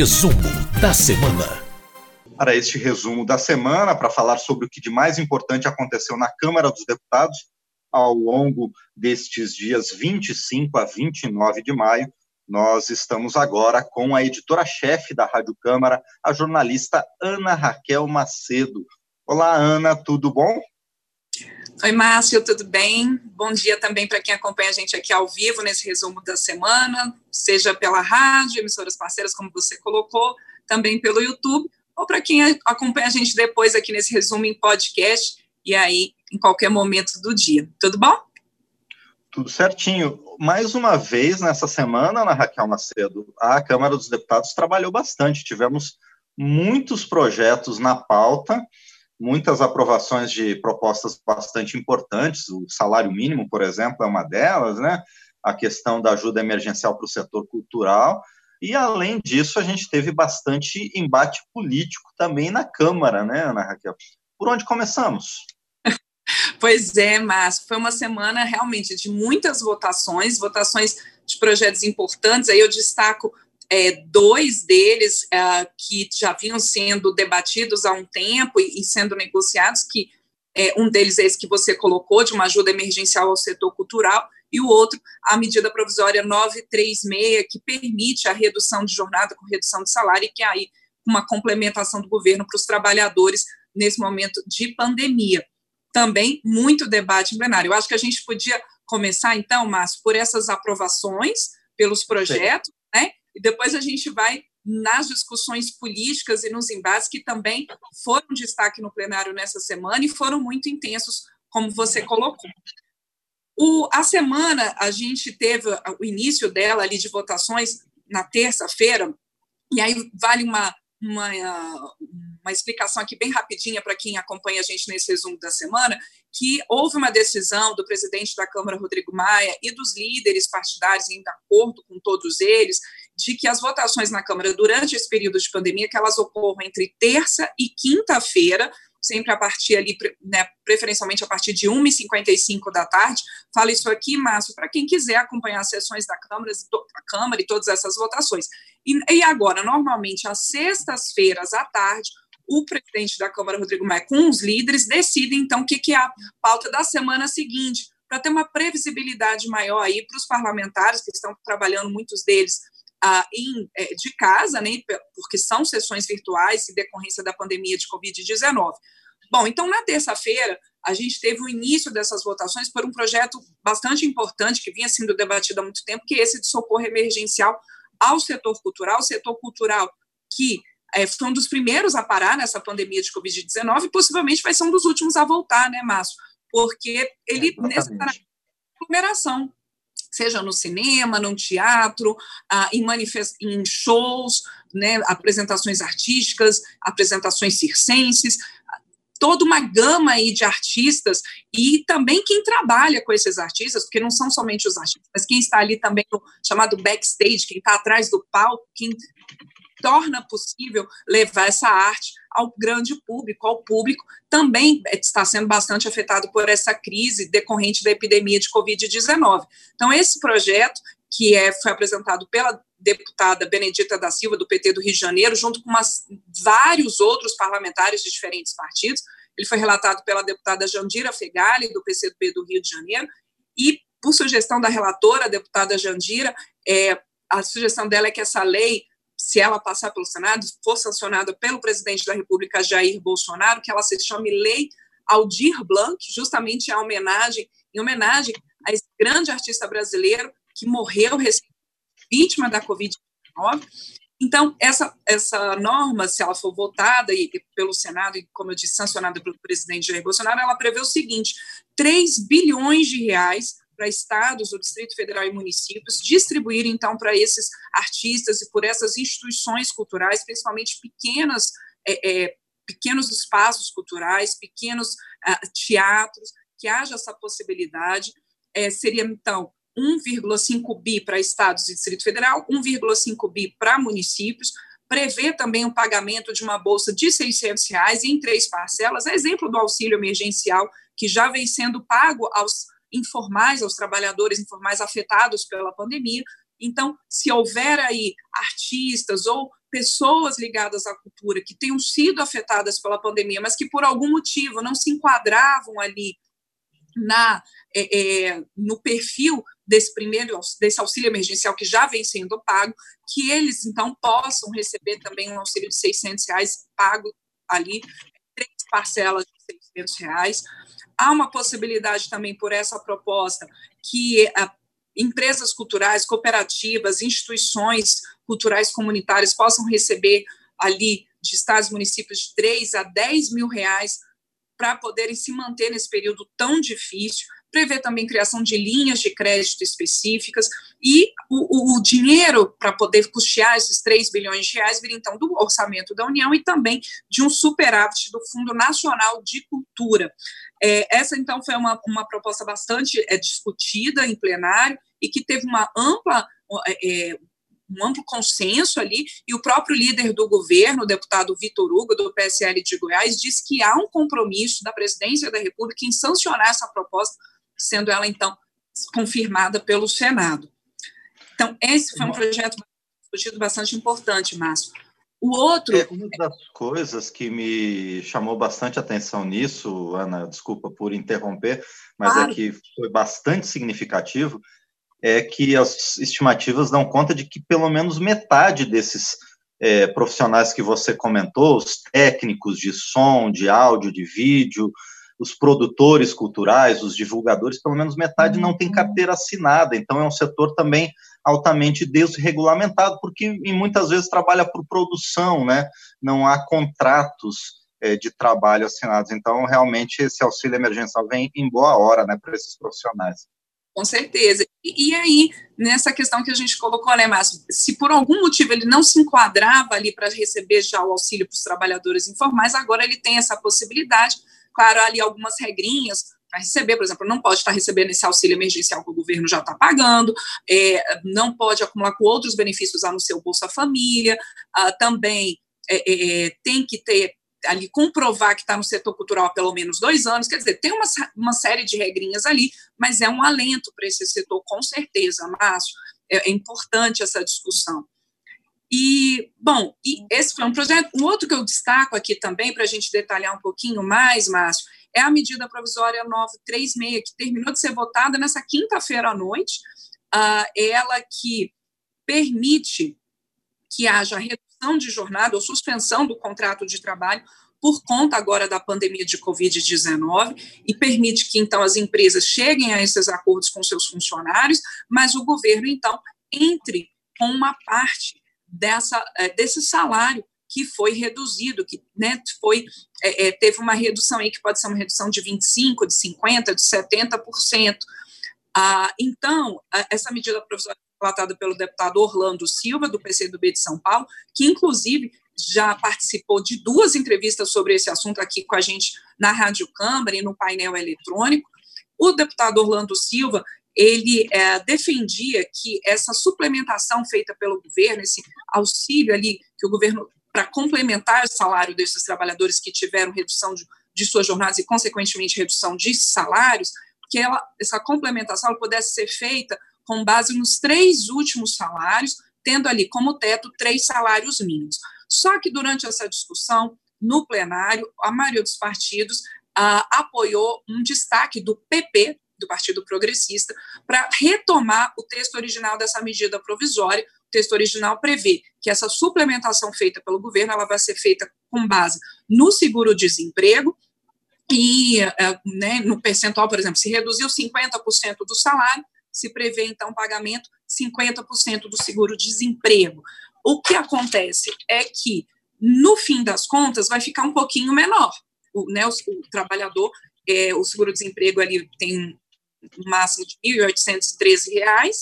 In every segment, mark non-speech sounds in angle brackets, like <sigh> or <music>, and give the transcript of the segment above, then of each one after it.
Resumo da semana. Para este resumo da semana, para falar sobre o que de mais importante aconteceu na Câmara dos Deputados ao longo destes dias 25 a 29 de maio, nós estamos agora com a editora-chefe da Rádio Câmara, a jornalista Ana Raquel Macedo. Olá, Ana, tudo bom? Oi, Márcio, tudo bem? Bom dia também para quem acompanha a gente aqui ao vivo nesse resumo da semana, seja pela rádio, emissoras parceiras, como você colocou, também pelo YouTube, ou para quem acompanha a gente depois aqui nesse resumo em podcast, e aí em qualquer momento do dia. Tudo bom? Tudo certinho. Mais uma vez, nessa semana, na Raquel Macedo, a Câmara dos Deputados trabalhou bastante. Tivemos muitos projetos na pauta, muitas aprovações de propostas bastante importantes, o salário mínimo, por exemplo, é uma delas, né? A questão da ajuda emergencial para o setor cultural. E, além disso, a gente teve bastante embate político também na Câmara, né, Ana Raquel? Por onde começamos? <laughs> Pois é, mas foi uma semana realmente de muitas votações, votações de projetos importantes. Aí eu destaco é, dois deles é, que já vinham sendo debatidos há um tempo e, e sendo negociados, que é, um deles é esse que você colocou, de uma ajuda emergencial ao setor cultural, e o outro, a medida provisória 936, que permite a redução de jornada com redução de salário, e que é aí uma complementação do governo para os trabalhadores nesse momento de pandemia. Também muito debate em plenário. Eu acho que a gente podia começar, então, Márcio, por essas aprovações pelos projetos, Sim. E depois a gente vai nas discussões políticas e nos embates que também foram destaque no plenário nessa semana e foram muito intensos, como você colocou. O, a semana, a gente teve o início dela ali de votações na terça-feira, e aí vale uma, uma, uma explicação aqui bem rapidinha para quem acompanha a gente nesse resumo da semana, que houve uma decisão do presidente da Câmara, Rodrigo Maia, e dos líderes partidários, em acordo com todos eles, de que as votações na Câmara durante esse período de pandemia, que elas ocorram entre terça e quinta-feira, sempre a partir ali, né, preferencialmente a partir de 1h55 da tarde. Falo isso aqui, Márcio, para quem quiser acompanhar as sessões da Câmara, Câmara e todas essas votações. E, e agora, normalmente, às sextas-feiras à tarde, o presidente da Câmara, Rodrigo Maia, com os líderes, decide, então, o que, que é a pauta da semana seguinte, para ter uma previsibilidade maior aí para os parlamentares, que estão trabalhando, muitos deles, ah, em, é, de casa, né, porque são sessões virtuais em decorrência da pandemia de Covid-19. Bom, então, na terça-feira, a gente teve o início dessas votações por um projeto bastante importante que vinha sendo debatido há muito tempo, que é esse de socorro emergencial ao setor cultural, o setor cultural que é, foi um dos primeiros a parar nessa pandemia de Covid-19 e possivelmente vai ser um dos últimos a voltar, né, Márcio? Porque ele é, necessariamente aglomeração seja no cinema, no teatro, ah, em, em shows, né, apresentações artísticas, apresentações circenses, toda uma gama aí de artistas e também quem trabalha com esses artistas, porque não são somente os artistas, mas quem está ali também no chamado backstage, quem está atrás do palco, quem torna possível levar essa arte ao grande público, ao público, também está sendo bastante afetado por essa crise decorrente da epidemia de Covid-19. Então, esse projeto, que é, foi apresentado pela deputada Benedita da Silva, do PT do Rio de Janeiro, junto com umas, vários outros parlamentares de diferentes partidos, ele foi relatado pela deputada Jandira Fegali, do PCdoB do Rio de Janeiro, e, por sugestão da relatora, a deputada Jandira, é, a sugestão dela é que essa lei se ela passar pelo Senado, for sancionada pelo presidente da República, Jair Bolsonaro, que ela se chame Lei Aldir Blanc, justamente em homenagem, em homenagem a esse grande artista brasileiro que morreu vítima da Covid-19. Então, essa, essa norma, se ela for votada e, pelo Senado e, como eu disse, sancionada pelo presidente Jair Bolsonaro, ela prevê o seguinte: 3 bilhões de reais para estados, o Distrito Federal e municípios, distribuir então para esses artistas e por essas instituições culturais, principalmente pequenas, é, é, pequenos espaços culturais, pequenos ah, teatros, que haja essa possibilidade. É, seria então 1,5 bi para estados e Distrito Federal, 1,5 bi para municípios, prevê também o pagamento de uma bolsa de 600 reais em três parcelas, exemplo do auxílio emergencial que já vem sendo pago aos informais, aos trabalhadores informais afetados pela pandemia. Então, se houver aí artistas ou pessoas ligadas à cultura que tenham sido afetadas pela pandemia, mas que por algum motivo não se enquadravam ali na é, é, no perfil desse primeiro desse auxílio emergencial que já vem sendo pago, que eles então possam receber também um auxílio de 600 reais pago ali três parcelas de 600 reais. Há uma possibilidade também por essa proposta que a, empresas culturais, cooperativas, instituições culturais comunitárias possam receber ali de estados e municípios de 3 a 10 mil reais para poderem se manter nesse período tão difícil prevê também criação de linhas de crédito específicas e o, o dinheiro para poder custear esses 3 bilhões de reais vir então do orçamento da União e também de um superávit do Fundo Nacional de Cultura. É, essa então foi uma, uma proposta bastante é, discutida em plenário e que teve uma ampla é, é um amplo consenso ali, e o próprio líder do governo, o deputado Vitor Hugo, do PSL de Goiás, disse que há um compromisso da presidência da República em sancionar essa proposta sendo ela, então, confirmada pelo Senado. Então, esse foi um projeto discutido bastante importante, Márcio. O outro. É, uma das coisas que me chamou bastante atenção nisso, Ana, desculpa por interromper, mas é claro. é que foi bastante significativo, é que as estimativas dão conta de que pelo menos metade desses é, profissionais que você comentou, os técnicos de som, de áudio, de vídeo, os produtores culturais, os divulgadores, pelo menos metade não tem uhum. carteira assinada, então é um setor também altamente desregulamentado, porque e muitas vezes trabalha por produção, né? Não há contratos é, de trabalho assinados. Então, realmente, esse auxílio emergencial vem em boa hora, né, para esses profissionais. Com certeza. E, e, aí, nessa questão que a gente colocou, né, Márcio, se por algum motivo ele não se enquadrava ali para receber já o auxílio para os trabalhadores informais, agora ele tem essa possibilidade claro, ali algumas regrinhas para receber, por exemplo, não pode estar recebendo esse auxílio emergencial que o governo já está pagando, é, não pode acumular com outros benefícios a no seu Bolsa Família, ah, também é, é, tem que ter ali comprovar que está no setor cultural há pelo menos dois anos, quer dizer, tem uma, uma série de regrinhas ali, mas é um alento para esse setor, com certeza, Márcio, é, é importante essa discussão. E, bom, e esse foi um projeto. Um outro que eu destaco aqui também, para a gente detalhar um pouquinho mais, Márcio, é a medida provisória 936, que terminou de ser votada nessa quinta-feira à noite. Uh, ela que permite que haja de jornada ou suspensão do contrato de trabalho por conta agora da pandemia de Covid-19 e permite que, então, as empresas cheguem a esses acordos com seus funcionários, mas o governo, então, entre com uma parte dessa, é, desse salário que foi reduzido, que né, foi, é teve uma redução aí que pode ser uma redução de 25%, de 50%, de 70%. Ah, então, essa medida provisória relatada pelo deputado Orlando Silva, do PCdoB de São Paulo, que inclusive já participou de duas entrevistas sobre esse assunto aqui com a gente na Rádio Câmara e no painel eletrônico. O deputado Orlando Silva, ele é, defendia que essa suplementação feita pelo governo, esse auxílio ali que o governo para complementar o salário desses trabalhadores que tiveram redução de, de suas jornadas e consequentemente redução de salários, que ela, essa complementação pudesse ser feita com base nos três últimos salários, tendo ali como teto três salários mínimos. Só que durante essa discussão no plenário, a maioria dos partidos ah, apoiou um destaque do PP, do Partido Progressista, para retomar o texto original dessa medida provisória. O texto original prevê que essa suplementação feita pelo governo ela vai ser feita com base no seguro-desemprego e é, né, no percentual, por exemplo, se reduziu 50% do salário, se prevê então pagamento 50% do seguro-desemprego. O que acontece é que, no fim das contas, vai ficar um pouquinho menor. O, né, o, o trabalhador, é, o seguro-desemprego ali tem máximo de R$ 1.813,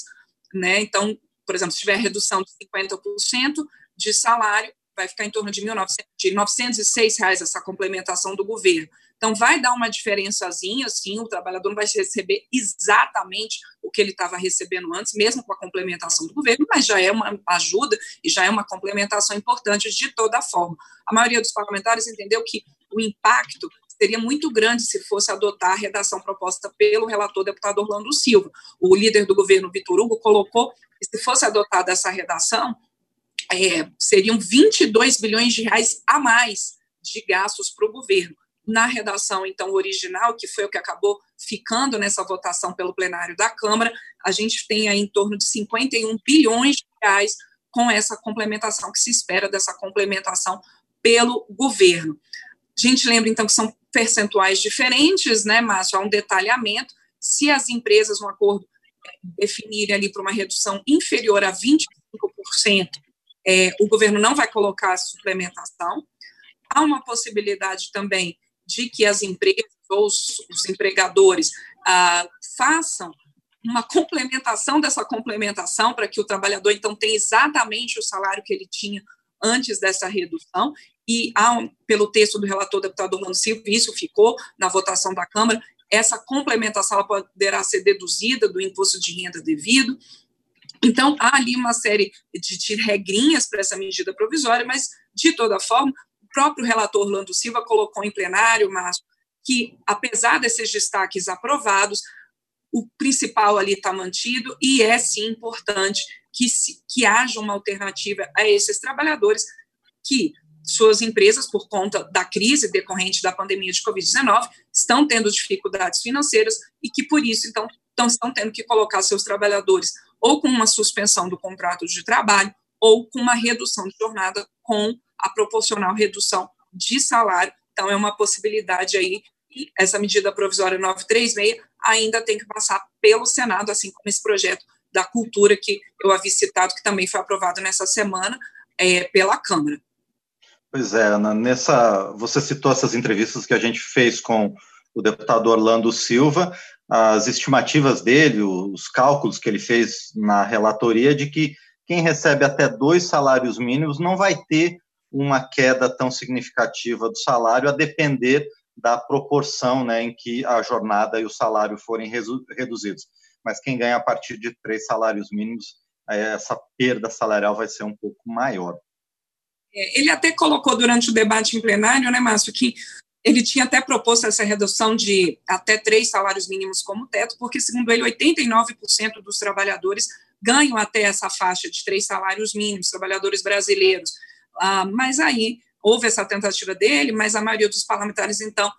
né? Então, por exemplo, se tiver redução de 50% de salário, vai ficar em torno de, 1900, de 906 reais essa complementação do governo. Então, vai dar uma diferençazinha, sim, o trabalhador não vai receber exatamente o que ele estava recebendo antes, mesmo com a complementação do governo, mas já é uma ajuda e já é uma complementação importante de toda forma. A maioria dos parlamentares entendeu que o impacto seria muito grande se fosse adotar a redação proposta pelo relator deputado Orlando Silva. O líder do governo, Vitor Hugo, colocou que se fosse adotada essa redação, é, seriam 22 bilhões de reais a mais de gastos para o governo. Na redação, então, original, que foi o que acabou ficando nessa votação pelo plenário da Câmara, a gente tem aí em torno de 51 bilhões de reais com essa complementação, que se espera dessa complementação pelo governo. A gente lembra, então, que são percentuais diferentes, né, Márcio? Há um detalhamento. Se as empresas, no acordo, definirem ali para uma redução inferior a 25%, é, o governo não vai colocar a suplementação. Há uma possibilidade também de que as empresas ou os, os empregadores ah, façam uma complementação dessa complementação para que o trabalhador então tenha exatamente o salário que ele tinha antes dessa redução e há, pelo texto do relator deputado Orlando Silva, isso ficou na votação da Câmara, essa complementação poderá ser deduzida do imposto de renda devido. Então, há ali uma série de, de regrinhas para essa medida provisória, mas, de toda forma, próprio relator Orlando Silva colocou em plenário, Márcio, que, apesar desses destaques aprovados, o principal ali está mantido e é, sim, importante que, se, que haja uma alternativa a esses trabalhadores que suas empresas, por conta da crise decorrente da pandemia de Covid-19, estão tendo dificuldades financeiras e que, por isso, então, estão, estão tendo que colocar seus trabalhadores ou com uma suspensão do contrato de trabalho ou com uma redução de jornada com a proporcional redução de salário. Então, é uma possibilidade aí. E essa medida provisória 936 ainda tem que passar pelo Senado, assim como esse projeto da cultura que eu havia citado, que também foi aprovado nessa semana é, pela Câmara. Pois é, Ana, nessa, você citou essas entrevistas que a gente fez com o deputado Orlando Silva, as estimativas dele, os cálculos que ele fez na relatoria de que quem recebe até dois salários mínimos não vai ter uma queda tão significativa do salário, a depender da proporção né, em que a jornada e o salário forem reduzidos. Mas quem ganha a partir de três salários mínimos, essa perda salarial vai ser um pouco maior. É, ele até colocou durante o debate em plenário, né, Márcio, que ele tinha até proposto essa redução de até três salários mínimos como teto, porque, segundo ele, 89% dos trabalhadores ganham até essa faixa de três salários mínimos, trabalhadores brasileiros. Ah, mas aí houve essa tentativa dele, mas a maioria dos parlamentares, então,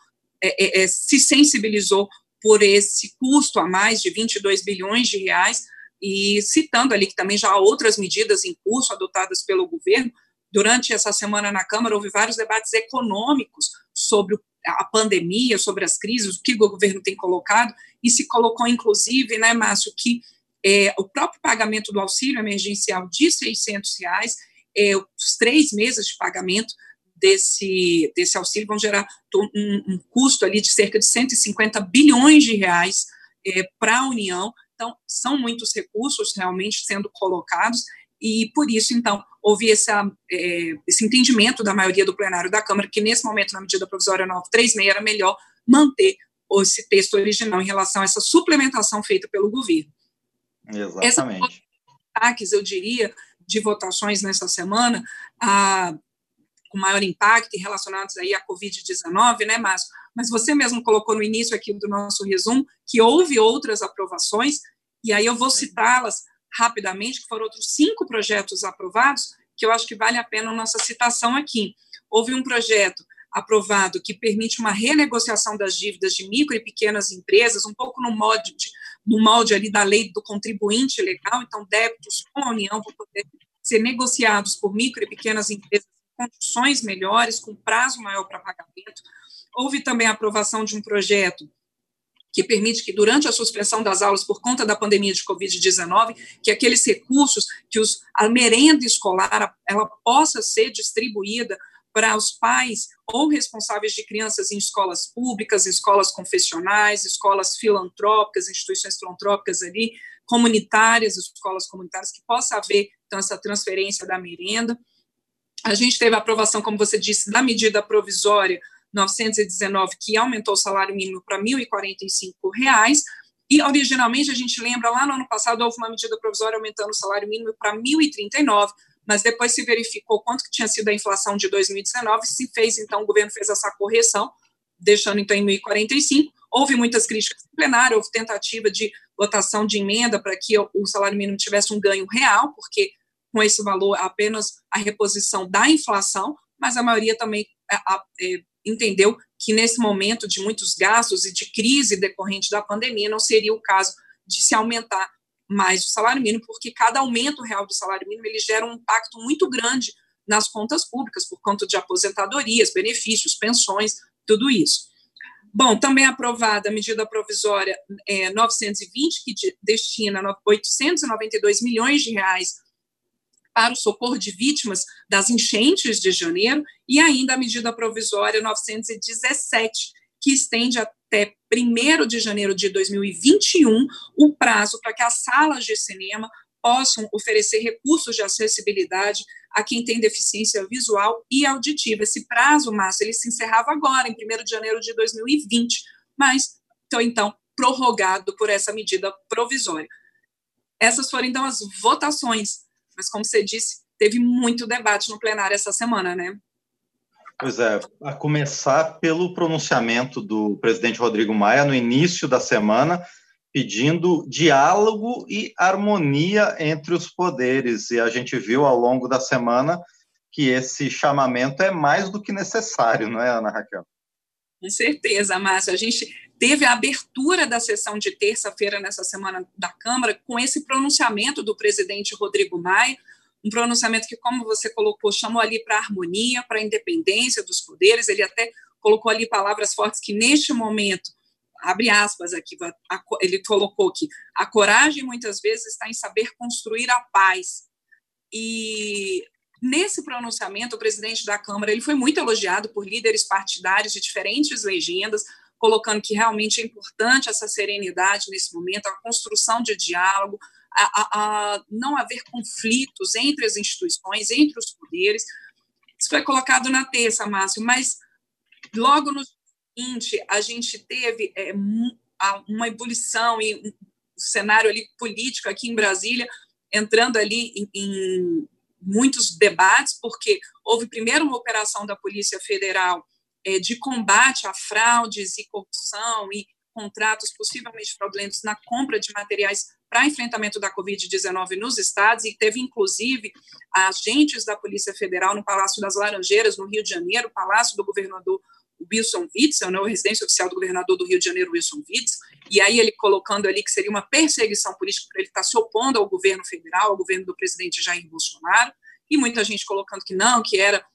é, é, é se sensibilizou por esse custo a mais de 22 bilhões de reais, e citando ali que também já há outras medidas em curso adotadas pelo governo, Durante essa semana na Câmara, houve vários debates econômicos sobre a pandemia, sobre as crises, o que o governo tem colocado, e se colocou, inclusive, né, Márcio, que é, o próprio pagamento do auxílio emergencial de 600 reais, é, os três meses de pagamento desse, desse auxílio vão gerar um, um custo ali de cerca de 150 bilhões de reais é, para a União. Então, são muitos recursos realmente sendo colocados, e por isso, então, houve essa, é, esse entendimento da maioria do plenário da Câmara que, nesse momento, na medida provisória 936, era melhor manter esse texto original em relação a essa suplementação feita pelo governo. Exatamente. Ataques, eu diria, de votações nessa semana, a, com maior impacto relacionados aí à Covid-19, né, Márcio? Mas você mesmo colocou no início aqui do nosso resumo que houve outras aprovações, e aí eu vou citá-las rapidamente, que foram outros cinco projetos aprovados, que eu acho que vale a pena a nossa citação aqui. Houve um projeto aprovado que permite uma renegociação das dívidas de micro e pequenas empresas, um pouco no molde, de, no molde ali da lei do contribuinte legal, então débitos com a União vão poder ser negociados por micro e pequenas empresas em condições melhores, com prazo maior para pagamento. Houve também a aprovação de um projeto que permite que, durante a suspensão das aulas por conta da pandemia de Covid-19, que aqueles recursos, que os, a merenda escolar, ela possa ser distribuída para os pais ou responsáveis de crianças em escolas públicas, escolas confessionais, escolas filantrópicas, instituições filantrópicas ali, comunitárias, escolas comunitárias, que possa haver, então, essa transferência da merenda. A gente teve a aprovação, como você disse, da medida provisória 919, que aumentou o salário mínimo para R$ 1.045, e originalmente a gente lembra, lá no ano passado houve uma medida provisória aumentando o salário mínimo para R$ 1.039, mas depois se verificou quanto que tinha sido a inflação de 2019, se fez, então, o governo fez essa correção, deixando então em 1.045, houve muitas críticas no plenário, houve tentativa de votação de emenda para que o salário mínimo tivesse um ganho real, porque com esse valor apenas a reposição da inflação, mas a maioria também é, é, entendeu que nesse momento de muitos gastos e de crise decorrente da pandemia não seria o caso de se aumentar mais o salário mínimo, porque cada aumento real do salário mínimo ele gera um impacto muito grande nas contas públicas, por conta de aposentadorias, benefícios, pensões, tudo isso. Bom, também aprovada a medida provisória é, 920, que de, destina 892 milhões de reais para o socorro de vítimas das enchentes de janeiro, e ainda a medida provisória 917, que estende até 1 de janeiro de 2021 o prazo para que as salas de cinema possam oferecer recursos de acessibilidade a quem tem deficiência visual e auditiva. Esse prazo, Márcio, ele se encerrava agora, em 1 de janeiro de 2020, mas, então, então, prorrogado por essa medida provisória. Essas foram, então, as votações, mas, como você disse, teve muito debate no plenário essa semana, né? Pois é, a começar pelo pronunciamento do presidente Rodrigo Maia no início da semana, pedindo diálogo e harmonia entre os poderes. E a gente viu ao longo da semana que esse chamamento é mais do que necessário, não é, Ana Raquel? Com certeza, Márcio. A gente teve a abertura da sessão de terça-feira nessa semana da Câmara com esse pronunciamento do presidente Rodrigo Maia, um pronunciamento que, como você colocou, chamou ali para harmonia, para independência dos poderes. Ele até colocou ali palavras fortes que, neste momento, abre aspas aqui, ele colocou que a coragem muitas vezes está em saber construir a paz. E nesse pronunciamento, o presidente da Câmara ele foi muito elogiado por líderes partidários de diferentes legendas, colocando que realmente é importante essa serenidade nesse momento, a construção de diálogo, a, a, não haver conflitos entre as instituições, entre os poderes. Isso foi colocado na terça, Márcio, mas logo no seguinte, a gente teve é, uma ebulição e um cenário ali político aqui em Brasília, entrando ali em, em muitos debates, porque houve primeiro uma operação da Polícia Federal é, de combate a fraudes e corrupção e contratos possivelmente fraudulentos na compra de materiais para enfrentamento da Covid-19 nos estados, e teve, inclusive, agentes da Polícia Federal no Palácio das Laranjeiras, no Rio de Janeiro, Palácio do Governador Wilson Witzel, né, residência oficial do governador do Rio de Janeiro, Wilson Witzel, e aí ele colocando ali que seria uma perseguição política para ele estar se opondo ao governo federal, ao governo do presidente Jair Bolsonaro, e muita gente colocando que não, que era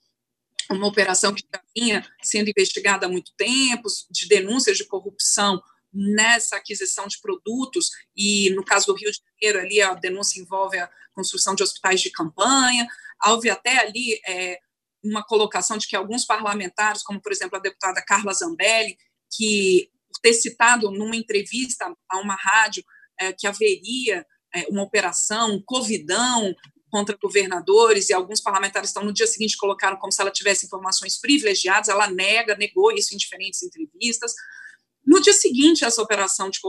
uma operação que já vinha sendo investigada há muito tempo, de denúncias de corrupção nessa aquisição de produtos, e no caso do Rio de Janeiro, ali a denúncia envolve a construção de hospitais de campanha, houve até ali é, uma colocação de que alguns parlamentares, como por exemplo a deputada Carla Zambelli, que por ter citado numa entrevista a uma rádio é, que haveria é, uma operação, um covidão contra governadores, e alguns parlamentares estão no dia seguinte colocaram como se ela tivesse informações privilegiadas, ela nega, negou isso em diferentes entrevistas. No dia seguinte, essa operação de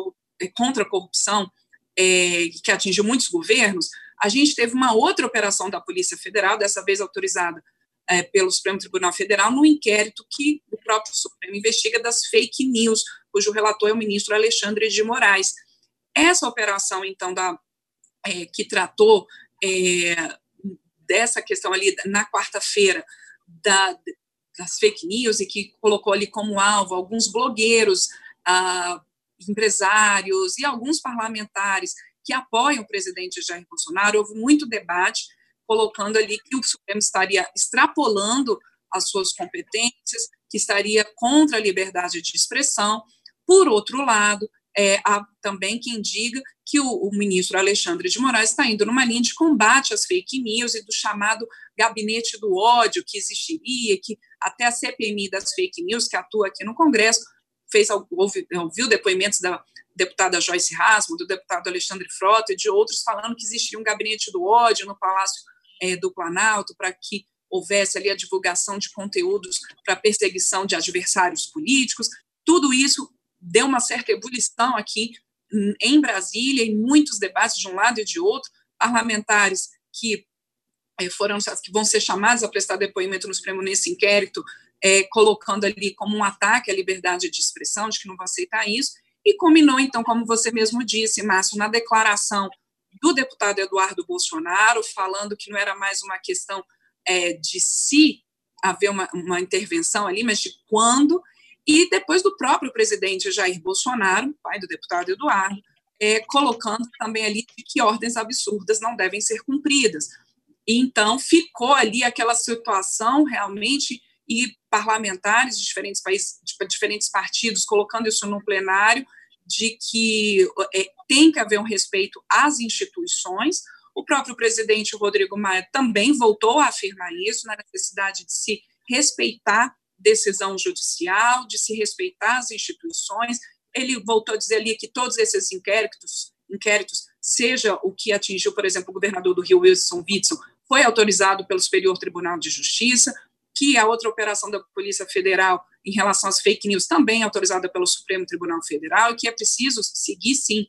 é, contra a corrupção, é, que atingiu muitos governos, a gente teve uma outra operação da Polícia Federal, dessa vez autorizada é, pelo Supremo Tribunal Federal no inquérito que o próprio Supremo investiga das fake news, cujo relator é o ministro Alexandre de Moraes. Essa operação, então, da, é, que tratou dessa questão ali na quarta-feira da, das fake news e que colocou ali como alvo alguns blogueiros, ah, empresários e alguns parlamentares que apoiam o presidente Jair Bolsonaro, houve muito debate colocando ali que o Supremo estaria extrapolando as suas competências, que estaria contra a liberdade de expressão. Por outro lado, é, há também quem diga que o, o, ministro Alexandre de Moraes está indo numa linha de combate às fake news e do chamado gabinete do ódio que existiria, que até a CPMI das fake news, que atua aqui no Congresso, fez ouviu, ouviu depoimentos da deputada Joyce Rasmo, do deputado Alexandre Frota e de outros falando que existiria um gabinete do ódio no Palácio é, do Planalto para que houvesse ali a divulgação de conteúdos para perseguição de adversários políticos. Tudo isso deu uma certa ebulição aqui em Brasília, em muitos debates de um lado e de outro, parlamentares que é, foram que vão ser chamados a prestar depoimento no Supremo nesse inquérito, é, colocando ali como um ataque à liberdade de expressão, de que não vão aceitar isso, e combinou, então, como você mesmo disse, Márcio, na declaração do deputado Eduardo Bolsonaro, falando que não era mais uma questão é, de se haver uma, uma intervenção ali, mas de quando, e depois do próprio presidente Jair Bolsonaro, pai do deputado Eduardo, é, colocando também ali que ordens absurdas não devem ser cumpridas. Então ficou ali aquela situação realmente e parlamentares de diferentes países, de diferentes partidos, colocando isso no plenário, de que é, tem que haver um respeito às instituições. O próprio presidente Rodrigo Maia também voltou a afirmar isso, na necessidade de se respeitar decisão judicial, de se respeitar as instituições. Ele voltou a dizer ali que todos esses inquéritos, inquéritos seja o que atingiu, por exemplo, o governador do Rio, Wilson Witson, foi autorizado pelo Superior Tribunal de Justiça, que a outra operação da Polícia Federal em relação às fake news também é autorizada pelo Supremo Tribunal Federal que é preciso seguir, sim,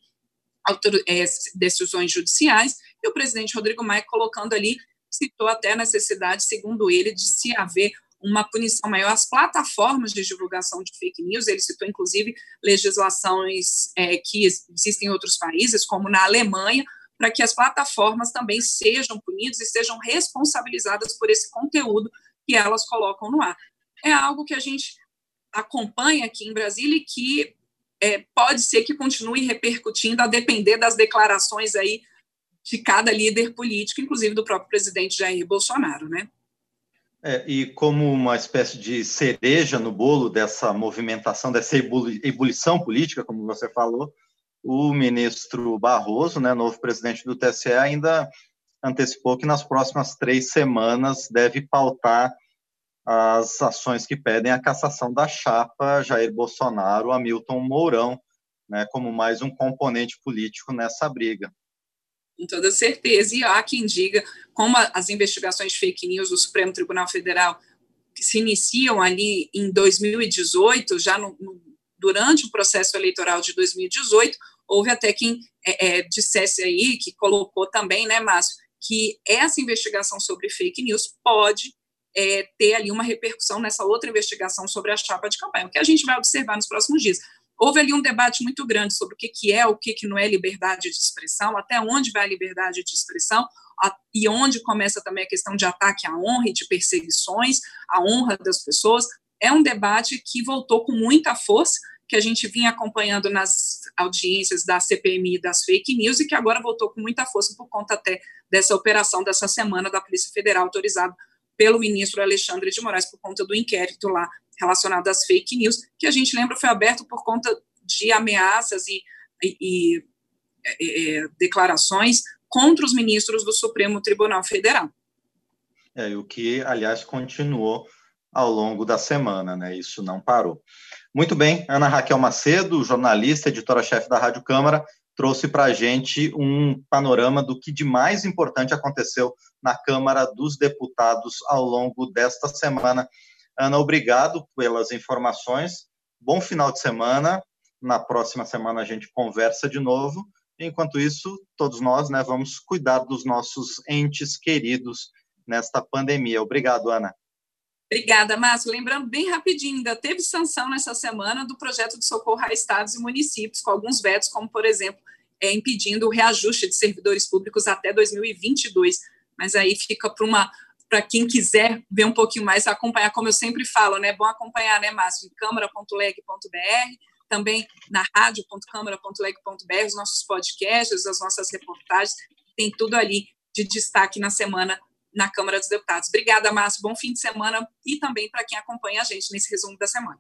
é, decisões judiciais, e o presidente Rodrigo Maia colocando ali, citou até a necessidade, segundo ele, de se haver uma punição maior às plataformas de divulgação de fake news. Ele citou, inclusive, legislações é, que existem em outros países, como na Alemanha, para que as plataformas também sejam punidas e sejam responsabilizadas por esse conteúdo que elas colocam no ar. É algo que a gente acompanha aqui em Brasília e que é, pode ser que continue repercutindo a depender das declarações aí de cada líder político, inclusive do próprio presidente Jair Bolsonaro, né? É, e como uma espécie de cereja no bolo dessa movimentação, dessa ebulição política, como você falou, o ministro Barroso, né, novo presidente do TSE, ainda antecipou que nas próximas três semanas deve pautar as ações que pedem a cassação da chapa Jair Bolsonaro, Hamilton Mourão, né, como mais um componente político nessa briga. Com toda certeza. E há quem diga, como as investigações de fake news do Supremo Tribunal Federal se iniciam ali em 2018, já no, no, durante o processo eleitoral de 2018, houve até quem é, é, dissesse aí, que colocou também, né, Márcio, que essa investigação sobre fake news pode é, ter ali uma repercussão nessa outra investigação sobre a chapa de campanha, o que a gente vai observar nos próximos dias. Houve ali um debate muito grande sobre o que, que é, o que, que não é liberdade de expressão, até onde vai a liberdade de expressão, a, e onde começa também a questão de ataque à honra e de perseguições à honra das pessoas. É um debate que voltou com muita força, que a gente vinha acompanhando nas audiências da CPMI das fake news e que agora voltou com muita força por conta até dessa operação dessa semana da Polícia Federal autorizada pelo ministro Alexandre de Moraes por conta do inquérito lá relacionado às fake news, que a gente lembra foi aberto por conta de ameaças e, e, e é, é declarações contra os ministros do Supremo Tribunal Federal. É, o que, aliás, continuou ao longo da semana, né? Isso não parou. Muito bem, Ana Raquel Macedo, jornalista, editora-chefe da Rádio Câmara, trouxe para a gente um panorama do que de mais importante aconteceu na Câmara dos Deputados ao longo desta semana. Ana, obrigado pelas informações. Bom final de semana. Na próxima semana a gente conversa de novo. Enquanto isso, todos nós né, vamos cuidar dos nossos entes queridos nesta pandemia. Obrigado, Ana. Obrigada, Márcio. Lembrando bem rapidinho, ainda teve sanção nessa semana do projeto de socorro a estados e municípios, com alguns vetos, como, por exemplo, é, impedindo o reajuste de servidores públicos até 2022. Mas aí fica para uma para quem quiser ver um pouquinho mais, acompanhar, como eu sempre falo, né? É bom acompanhar, né, Márcio, em câmara.leg.br, também na rádio.câmara.leg.br, os nossos podcasts, as nossas reportagens, tem tudo ali de destaque na semana na Câmara dos Deputados. Obrigada, Márcio. Bom fim de semana e também para quem acompanha a gente nesse resumo da semana.